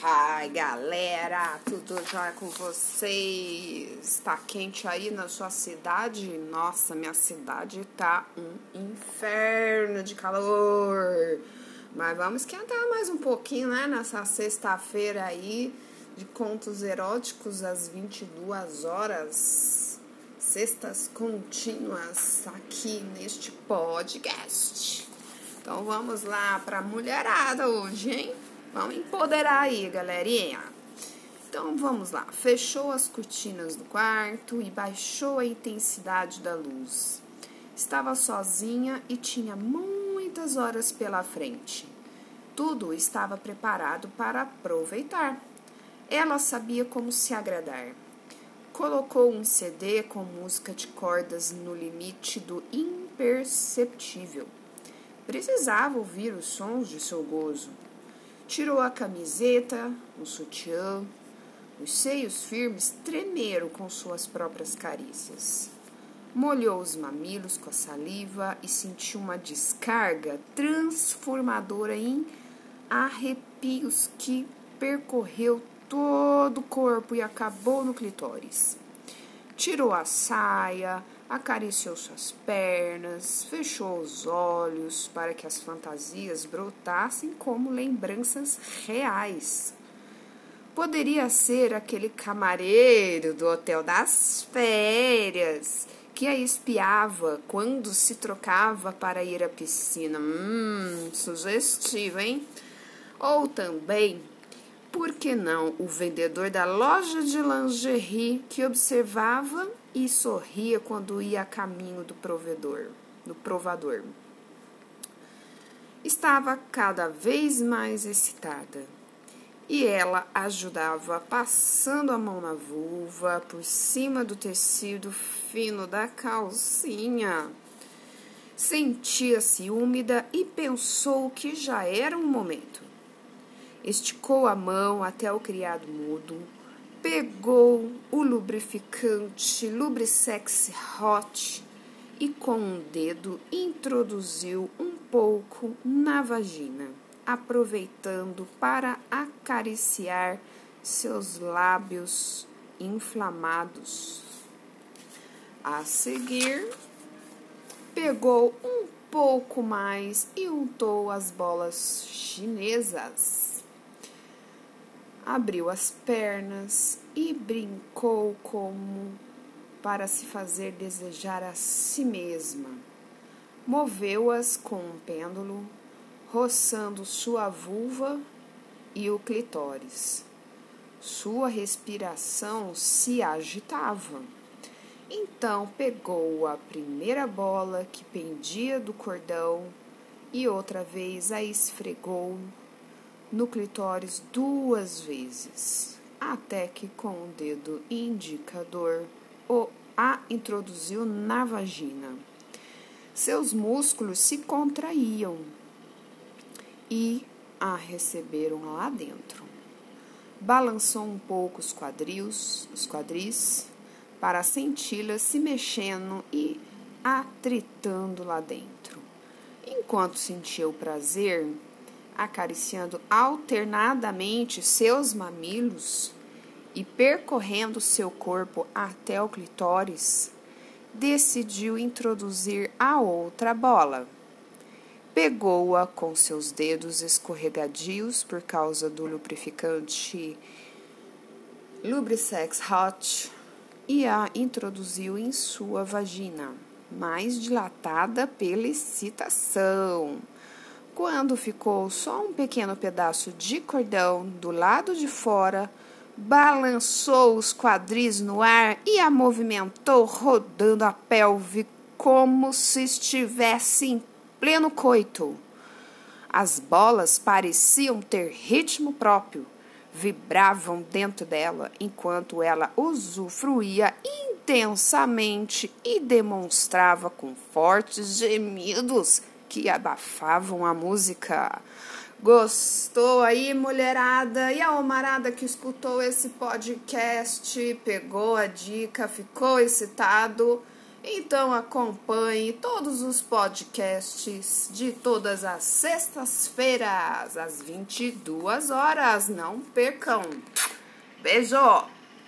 Ai, galera, tudo já com vocês? Tá quente aí na sua cidade? Nossa, minha cidade tá um inferno de calor. Mas vamos esquentar mais um pouquinho, né? Nessa sexta-feira aí de contos eróticos às 22 horas. Sextas contínuas aqui neste podcast. Então vamos lá pra mulherada hoje, hein? Vamos empoderar aí, galerinha. Então vamos lá. Fechou as cortinas do quarto e baixou a intensidade da luz. Estava sozinha e tinha muitas horas pela frente. Tudo estava preparado para aproveitar. Ela sabia como se agradar. Colocou um CD com música de cordas no limite do imperceptível. Precisava ouvir os sons de seu gozo Tirou a camiseta, o sutiã. Os seios firmes tremeram com suas próprias carícias. Molhou os mamilos com a saliva e sentiu uma descarga transformadora em arrepios que percorreu todo o corpo e acabou no clitóris. Tirou a saia, acariciou suas pernas, fechou os olhos para que as fantasias brotassem como lembranças reais. Poderia ser aquele camareiro do hotel das férias que a espiava quando se trocava para ir à piscina. Hum, sugestivo, hein? Ou também por que não o vendedor da loja de lingerie que observava e sorria quando ia a caminho do provedor, do provador? Estava cada vez mais excitada e ela ajudava passando a mão na vulva por cima do tecido fino da calcinha. Sentia-se úmida e pensou que já era um momento esticou a mão até o criado mudo, pegou o lubrificante Lubrisex Hot e com um dedo introduziu um pouco na vagina, aproveitando para acariciar seus lábios inflamados. A seguir, pegou um pouco mais e untou as bolas chinesas abriu as pernas e brincou como para se fazer desejar a si mesma. Moveu-as com um pêndulo, roçando sua vulva e o clitóris. Sua respiração se agitava. Então pegou a primeira bola que pendia do cordão e outra vez a esfregou no clitóris duas vezes, até que com o dedo indicador o a introduziu na vagina. Seus músculos se contraíam e a receberam lá dentro. Balançou um pouco os quadris, os quadris para senti-la se mexendo e atritando lá dentro. Enquanto sentia o prazer, acariciando alternadamente seus mamilos e percorrendo seu corpo até o clitóris, decidiu introduzir a outra bola. Pegou-a com seus dedos escorregadios por causa do lubrificante Lubrisex Hot e a introduziu em sua vagina, mais dilatada pela excitação. Quando ficou só um pequeno pedaço de cordão do lado de fora, balançou os quadris no ar e a movimentou rodando a pelve como se estivesse em pleno coito. As bolas pareciam ter ritmo próprio, vibravam dentro dela enquanto ela usufruía intensamente e demonstrava com fortes gemidos que abafavam a música. Gostou aí, mulherada? E a homarada que escutou esse podcast, pegou a dica, ficou excitado? Então acompanhe todos os podcasts de todas as sextas-feiras, às 22 horas. Não percam. Beijo!